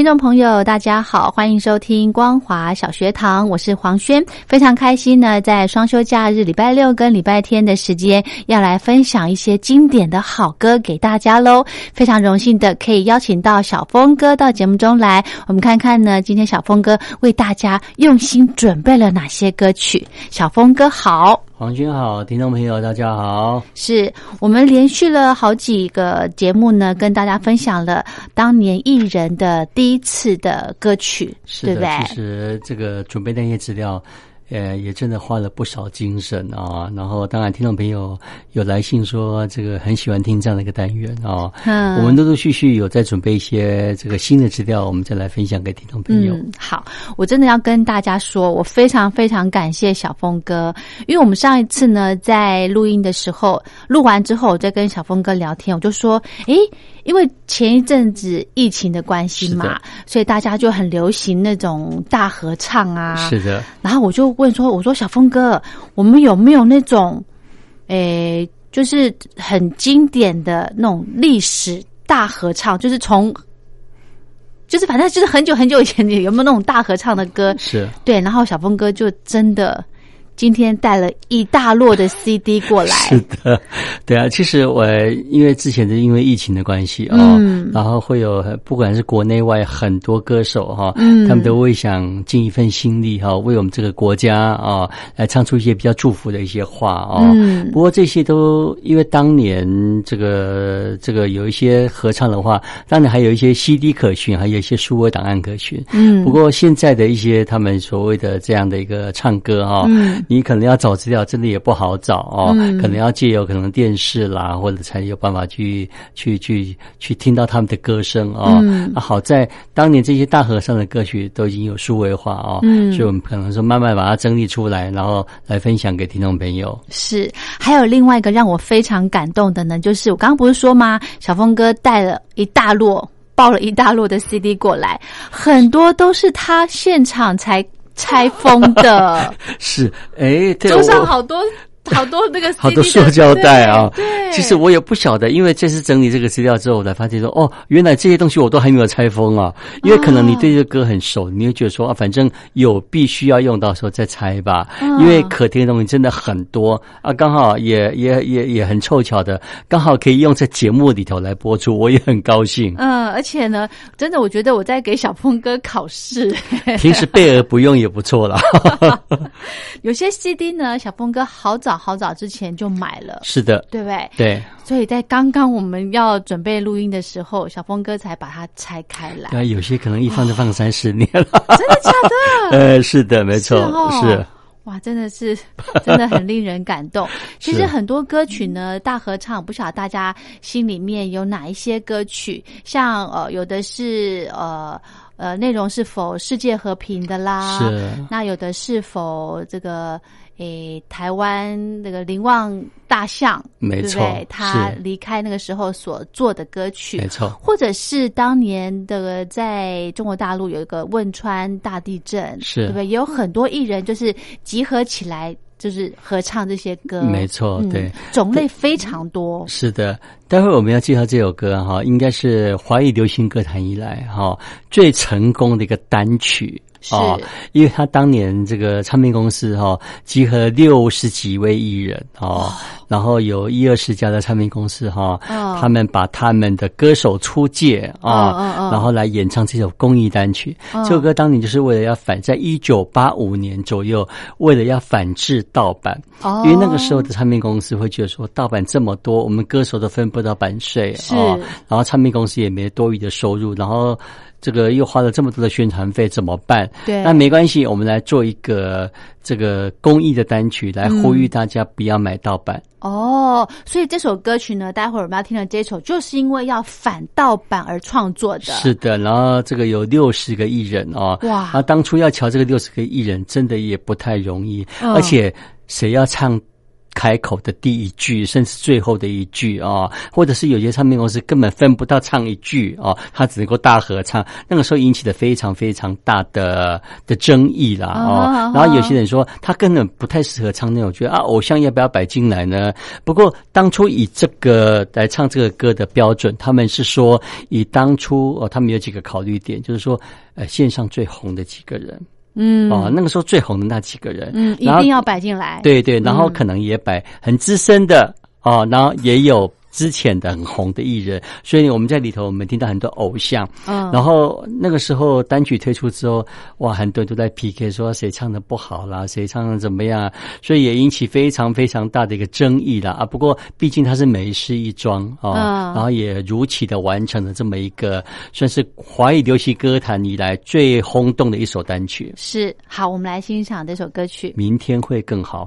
听众朋友，大家好，欢迎收听光华小学堂，我是黄轩，非常开心呢，在双休假日礼拜六跟礼拜天的时间，要来分享一些经典的好歌给大家喽。非常荣幸的可以邀请到小峰哥到节目中来，我们看看呢，今天小峰哥为大家用心准备了哪些歌曲。小峰哥好。黄军好，听众朋友大家好。是我们连续了好几个节目呢，跟大家分享了当年艺人的第一次的歌曲，对不对？其实这个准备那些资料。呃，也真的花了不少精神啊。然后，当然，听众朋友有来信说，这个很喜欢听这样的一个单元啊。嗯，我们陆陆续续有在准备一些这个新的资料，我们再来分享给听众朋友。嗯，好，我真的要跟大家说，我非常非常感谢小峰哥，因为我们上一次呢，在录音的时候，录完之后，我在跟小峰哥聊天，我就说，诶。因为前一阵子疫情的关系嘛，所以大家就很流行那种大合唱啊。是的。然后我就问说：“我说小峰哥，我们有没有那种，诶，就是很经典的那种历史大合唱？就是从，就是反正就是很久很久以前，有没有那种大合唱的歌？是对。然后小峰哥就真的。”今天带了一大摞的 CD 过来，是的，对啊。其实我因为之前是因为疫情的关系啊，然后会有不管是国内外很多歌手哈，他们都会想尽一份心力哈，为我们这个国家啊来唱出一些比较祝福的一些话啊。不过这些都因为当年这个这个有一些合唱的话，当然还有一些 CD 可循，还有一些数位档案可循。嗯，不过现在的一些他们所谓的这样的一个唱歌哈。你可能要找资料，真的也不好找哦。可能要借由可能电视啦，或者才有办法去去去去听到他们的歌声哦。好在当年这些大和尚的歌曲都已经有数位化哦，所以我们可能说慢慢把它整理出来，然后来分享给听众朋友。是，还有另外一个让我非常感动的呢，就是我刚刚不是说吗？小峰哥带了一大摞，抱了一大摞的 CD 过来，很多都是他现场才。拆封的 是，哎，桌上好多。好多那个 好多塑胶袋啊！对，其实我也不晓得，因为这次整理这个资料之后，我才发现说，哦，原来这些东西我都还没有拆封啊。因为可能你对这个歌很熟，你会觉得说啊，反正有必须要用到时候再拆吧。因为可听的东西真的很多啊，刚好也也也也很凑巧的，刚好可以用在节目里头来播出，我也很高兴。嗯，而且呢，真的我觉得我在给小峰哥考试，平时备而不用也不错了。有些 CD 呢，小峰哥好早。好早之前就买了，是的，对不对？对，所以在刚刚我们要准备录音的时候，小峰哥才把它拆开来。那，有些可能一放就放三十年了，真的假的？呃，是的，没错，是。哇，真的是，真的很令人感动。其实很多歌曲呢，大合唱，不晓得大家心里面有哪一些歌曲，像呃，有的是呃呃，内容是否世界和平的啦？是。那有的是否这个？诶台湾那个林旺大象，没错，他离开那个时候所做的歌曲，没错，或者是当年的在中国大陆有一个汶川大地震，是对不对？也有很多艺人就是集合起来。就是合唱这些歌，没错，对，种类非常多。是的，待会我们要介绍这首歌哈，应该是华语流行歌坛以来哈最成功的一个单曲。是，因为他当年这个唱片公司哈，集合六十几位艺人哦，然后有一二十家的唱片公司哈，他们把他们的歌手出借啊，然后来演唱这首公益单曲。这首歌当年就是为了要反，在一九八五年左右，为了要反制盗版，因为那个时候的唱片公司会觉得说盗版这么多，我们歌手都分不到版税啊，然后唱片公司也没多余的收入，然后。这个又花了这么多的宣传费，怎么办？对，那没关系，我们来做一个这个公益的单曲，来呼吁大家不要买盗版。哦，所以这首歌曲呢，待会儿我们要听的这首，就是因为要反盗版而创作的。是的，然后这个有六十个艺人哦，哇！啊，当初要瞧这个六十个艺人，真的也不太容易，而且谁要唱？开口的第一句，甚至最后的一句啊，或者是有些唱片公司根本分不到唱一句啊，他只能够大合唱。那个时候引起的非常非常大的的争议啦啊。然后有些人说他根本不太适合唱那种，觉得啊，偶像要不要摆进来呢？不过当初以这个来唱这个歌的标准，他们是说以当初哦，他们有几个考虑点，就是说呃，线上最红的几个人。嗯，哦，那个时候最红的那几个人，嗯，一定要摆进来。对对，然后可能也摆很资深的哦，然后也有。之前的很红的艺人，所以我们在里头，我们听到很多偶像。嗯，然后那个时候单曲推出之后，哇，很多人都在 PK 说谁唱的不好啦，谁唱的怎么样，所以也引起非常非常大的一个争议啦。啊。不过毕竟他是美事一桩啊，然后也如期的完成了这么一个算是华语流行歌坛以来最轰动的一首单曲。是，好，我们来欣赏这首歌曲。明天会更好。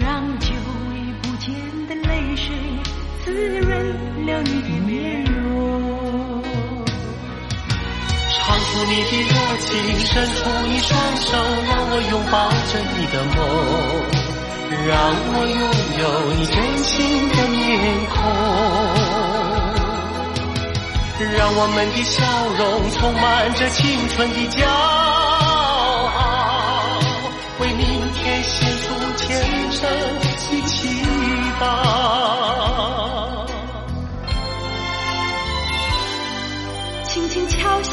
让久已不见的泪水滋润了你的面容。唱出你的热情，伸出你双手，让我拥抱着你的梦。让我拥有你真心的面孔，让我们的笑容充满着青春的骄傲，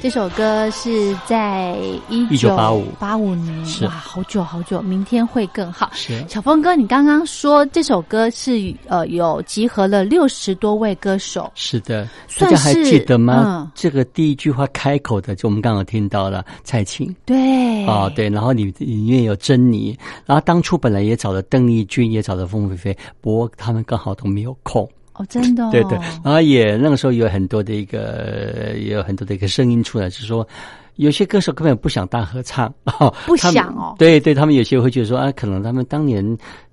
这首歌是在一九八五。八五年，是。哇，好久好久，明天会更好。是。小峰哥，你刚刚说这首歌是呃有集合了六十多位歌手，是的，大家还记得吗？嗯。这个第一句话开口的，就我们刚刚有听到了蔡琴。对。哦，对，然后里里面有珍妮，然后当初本来也找了邓丽君，也找了凤飞飞，不过他们刚好都没有空。哦，真的、哦，对对，然后也那个时候有很多的一个，也有很多的一个声音出来，就是说。有些歌手根本不想大合唱，哦、不想哦对对，他们有些会觉得说啊，可能他们当年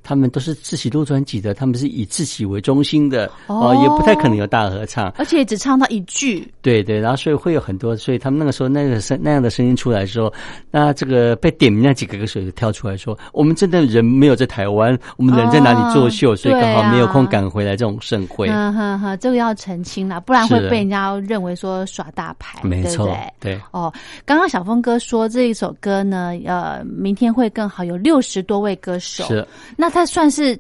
他们都是自己录专辑的，他们是以自己为中心的，哦也不太可能有大合唱。而且只唱到一句，对对，然后所以会有很多，所以他们那个时候那个声那样的声音出来的时候，那这个被点名那几个歌手就跳出来说，我们真的人没有在台湾，我们人在哪里作秀，啊所以刚好没有空赶回来这种盛会。嗯哼哼，这个要澄清了，不然会被人家认为说耍大牌，没错对对？，对。哦，刚刚小峰哥说这一首歌呢，呃，明天会更好，有六十多位歌手，是，那他算是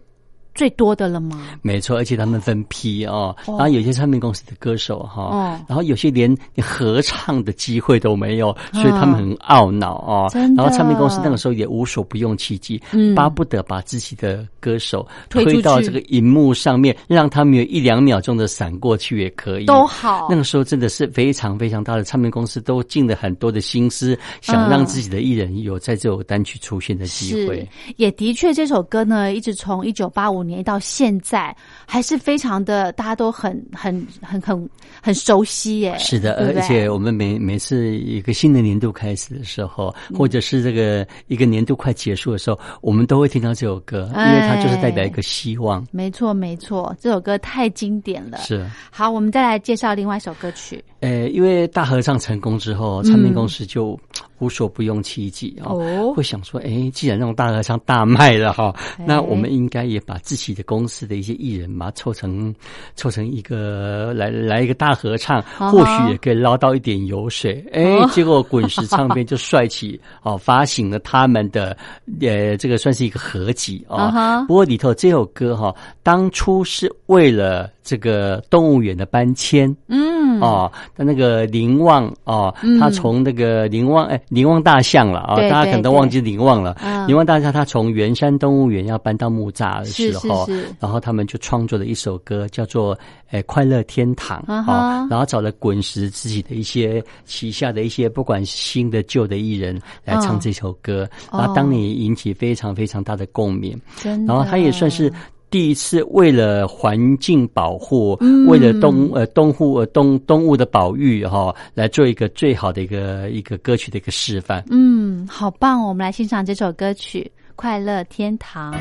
最多的了吗？没错，而且他们分批哦，哦然后有些唱片公司的歌手哈、哦然后有些连合唱的机会都没有，嗯所以他们很懊恼哦。然后唱片公司那个时候也无所不用其极，嗯巴不得把自己的歌手推到这个荧幕上面，让他们有一两秒钟的闪过去也可以。都好那个时候真的是非常非常大的唱片公司都尽了很多的心思，想让自己的艺人有在这首单曲出现的机会是。，也的确，这首歌呢，一直从一九八五年到现在，还是非常的，大家都很很很很很熟悉耶。是的，对对而且我们每每次一个新的年度开始的时候，嗯或者是这个一个年度快结束的时候，我们都会听到这首歌，因为它就是代表一个希望。没错，没错，这首歌太经典了。是，好，我们再来介绍另外一首歌曲。呃，因为大合唱成功之后，唱片公司就无所不用其极哦，哦会想说，哎，既然那种大合唱大卖了哈，哎那我们应该也把自己的公司的一些艺人嘛凑成凑成一个来来一个大合唱，或许也可以捞到一点油水。哎，哦结果 滚石唱片就帅气哦，发行了他们的呃，这个算是一个合集哦。啊不过里头这首歌哈、当初是为了这个动物园的搬迁，嗯，哦，那那个林旺哦，他从那个林旺哎林旺大象了啊，对大家可能都忘记林旺了。嗯。林旺大象他从圆山动物园要搬到木栅的时候，然后他们就创作了一首歌，叫做《哎快乐天堂》啊然后找了滚石自己的一些旗下的一些不管新的旧的艺人来唱嗯。这首歌，哦。然后当年引起非常非常大的共鸣。然后他也算是第一次为了环境保护，嗯为了动呃动物呃动动物的保育哈、来做一个最好的一个一个歌曲的一个示范。嗯，好棒哦！我们来欣赏这首歌曲《快乐天堂》。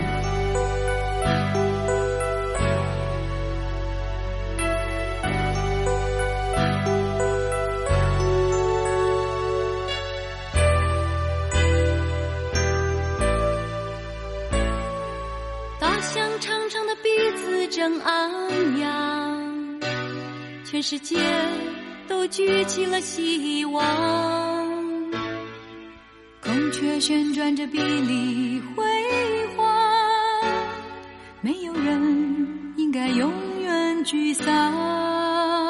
正昂扬，全世界都举起了希望。孔雀旋转着碧丽辉煌，没有人应该永远沮丧。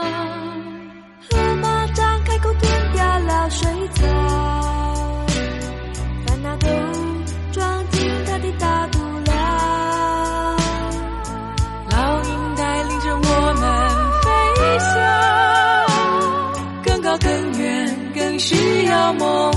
como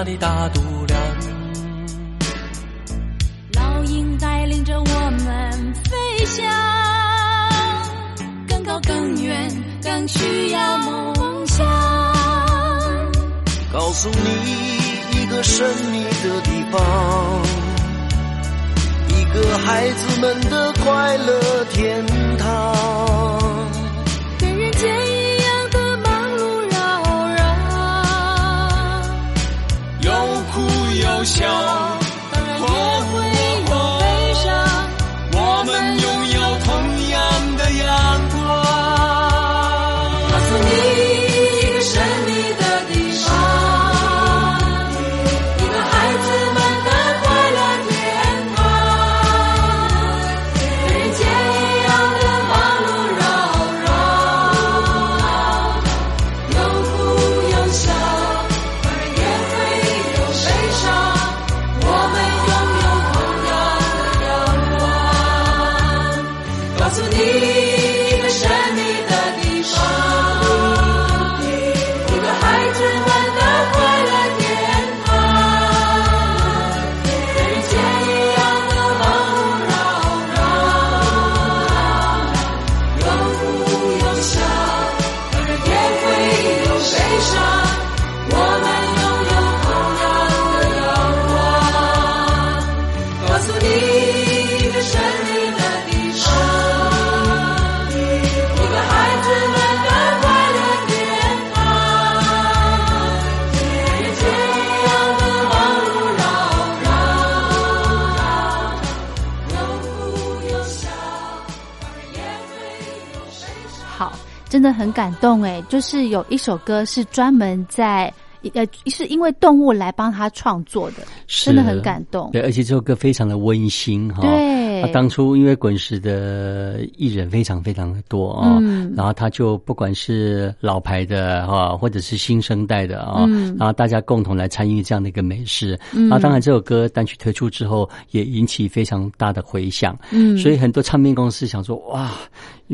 他的大真的很感动哎，就是有一首歌是专门在呃，是因为动物来帮他创作的，真的很感动。对，而且这首歌非常的温馨哈。对他，当初因为滚石的艺人非常非常的多啊，嗯然后他就不管是老牌的哈，或者是新生代的啊，嗯然后大家共同来参与这样的一个美事。啊，当然这首歌单曲推出之后，也引起非常大的回响。嗯所以很多唱片公司想说，哇，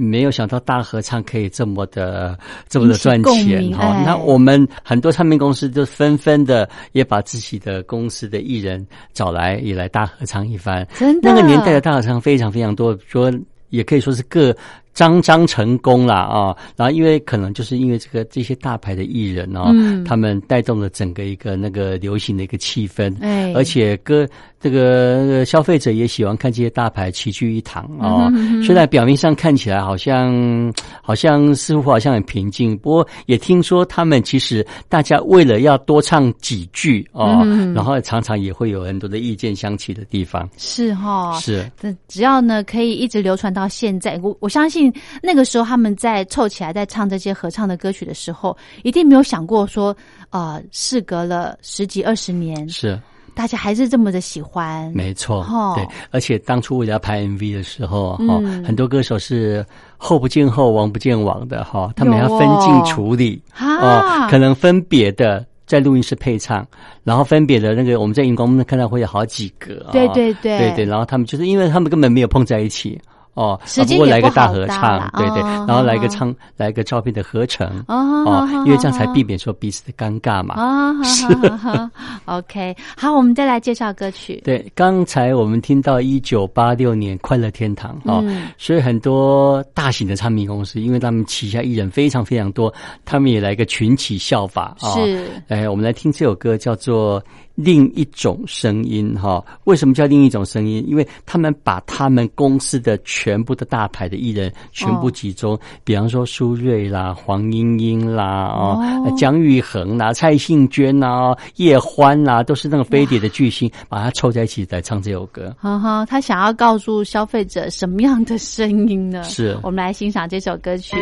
没有想到大合唱可以这么的这么的赚钱哈。那我们很多唱片公司就纷纷的也把自己的公司的艺人找来，也来大合唱一番。真的那个年代的大合唱非常非常多，说也可以说是各张张成功啦啊。然后因为可能就是因为这个这些大牌的艺人哦，嗯他们带动了整个一个那个流行的一个气氛，哎而且歌这个呃消费者也喜欢看这些大牌齐聚一堂哦。嗯虽然表面上看起来好像好像似乎好像很平静，不过也听说他们其实大家为了要多唱几句哦，嗯然后常常也会有很多的意见相起的地方。是哈，是，这只要呢可以一直流传到现在，我我相信那个时候他们在凑起来在唱这些合唱的歌曲的时候，一定没有想过说，呃，事隔了十几二十年，是。大家还是这么的喜欢，没错，哦对，而且当初为了要拍 MV 的时候，哈、嗯。很多歌手是后不见后，王不见王的，哈，他们要分镜哦处理，啊哦，可能分别的在录音室配唱，然后分别的那个我们在荧光幕看到会有好几个，啊。对对对。对对，然后他们就是因为他们根本没有碰在一起。哦，时间也啊不过来个不好搭大合唱，对对，哦然后来个哦。唱，来个照片的合成，哦哦，因为这样才哦避免说彼此的尴尬嘛。啊，好好好好，OK，好，我们再来介绍歌曲，对，刚才我们听到一九八六年《快乐天堂》哦，嗯所以很多大型的唱片公司，因为他们旗下艺人非常非常多，他们也来个群起效法啊。是。哎，我们来听这首歌，叫做《另一种声音》哈。为什么叫另一种声音？因为他们把他们公司的全部的大牌的艺人全部集中，比方说苏芮啦、黄莺莺啦、哦、哦姜育恒啦、蔡幸娟啦、叶欢啦，都是那种飞碟的巨星，把它凑在一起来唱这首歌。哈哈，他想要告诉消费者什么样的声音呢？是我们来欣赏这首歌曲。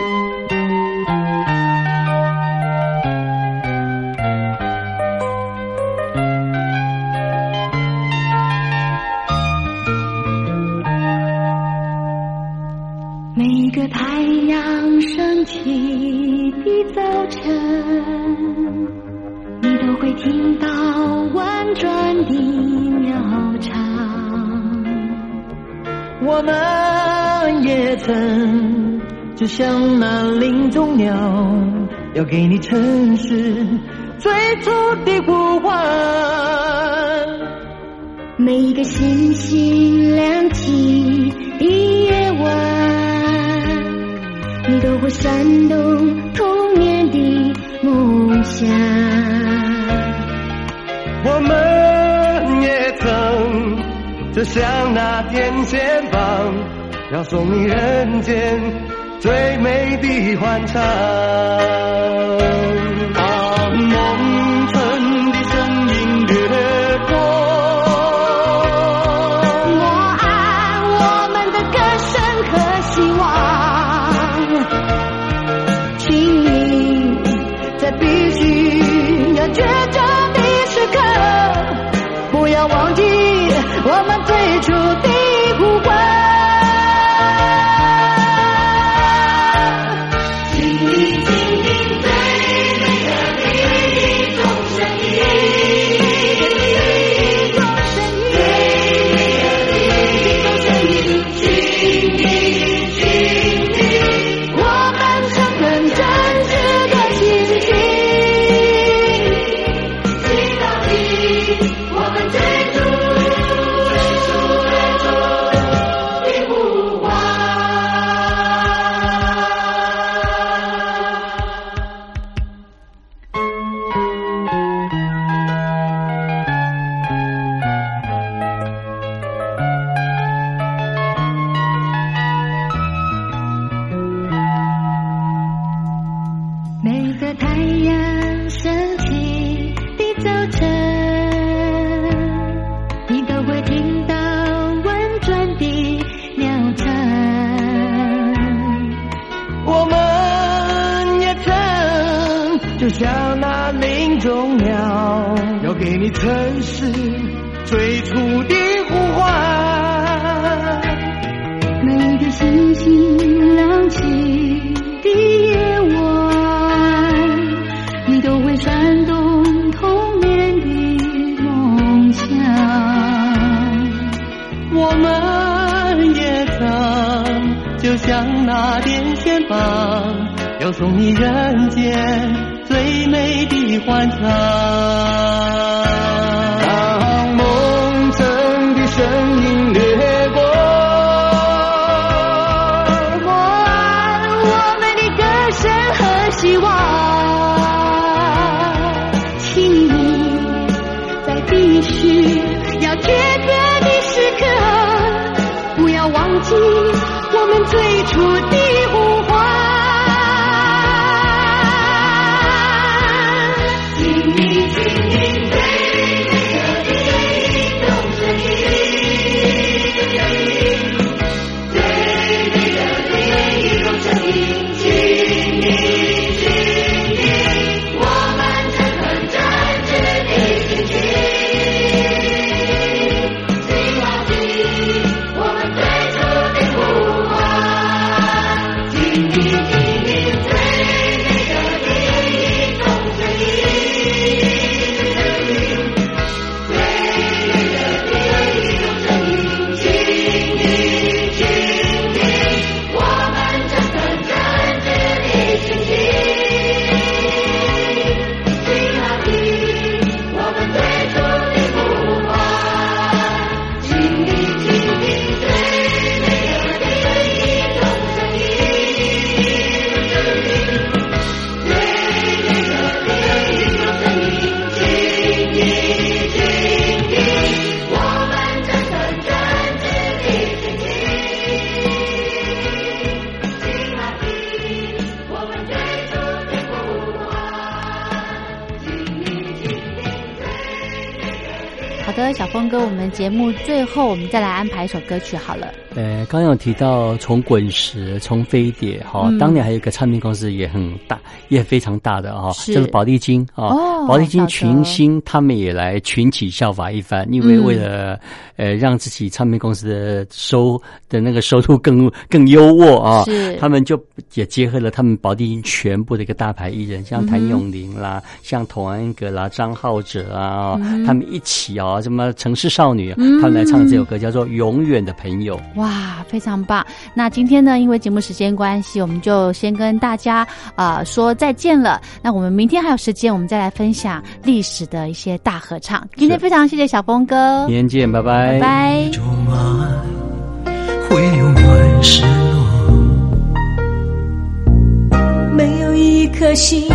给你城市最美的欢唱。像那电线棒，要送你人间最美的欢畅。哥。小峰哥，我们节目最后我们再来安排一首歌曲好了。呃，刚刚有提到从滚石、从飞碟，哈、嗯。当年还有一个唱片公司也很大，也非常大的哈、是。就是宝丽金啊。哦宝丽金群星他们也来群起效法一番，因为嗯为了、呃让自己唱片公司的收的那个收入更更优渥啊，是。他们就也结合了他们宝丽金全部的一个大牌艺人，像谭咏麟啦，像童安格啦、张浩哲啊，嗯他们一起啊，什么城市少女，嗯。他们来唱这首歌叫做《永远的朋友》。哇，非常棒！那今天呢，因为节目时间关系，我们就先跟大家啊、呃说再见了。那我们明天还有时间，我们再来分享历史的一些大合唱。今天非常谢谢小峰哥，明天见，拜拜。拜拜。会永远失落。没有一颗心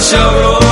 美的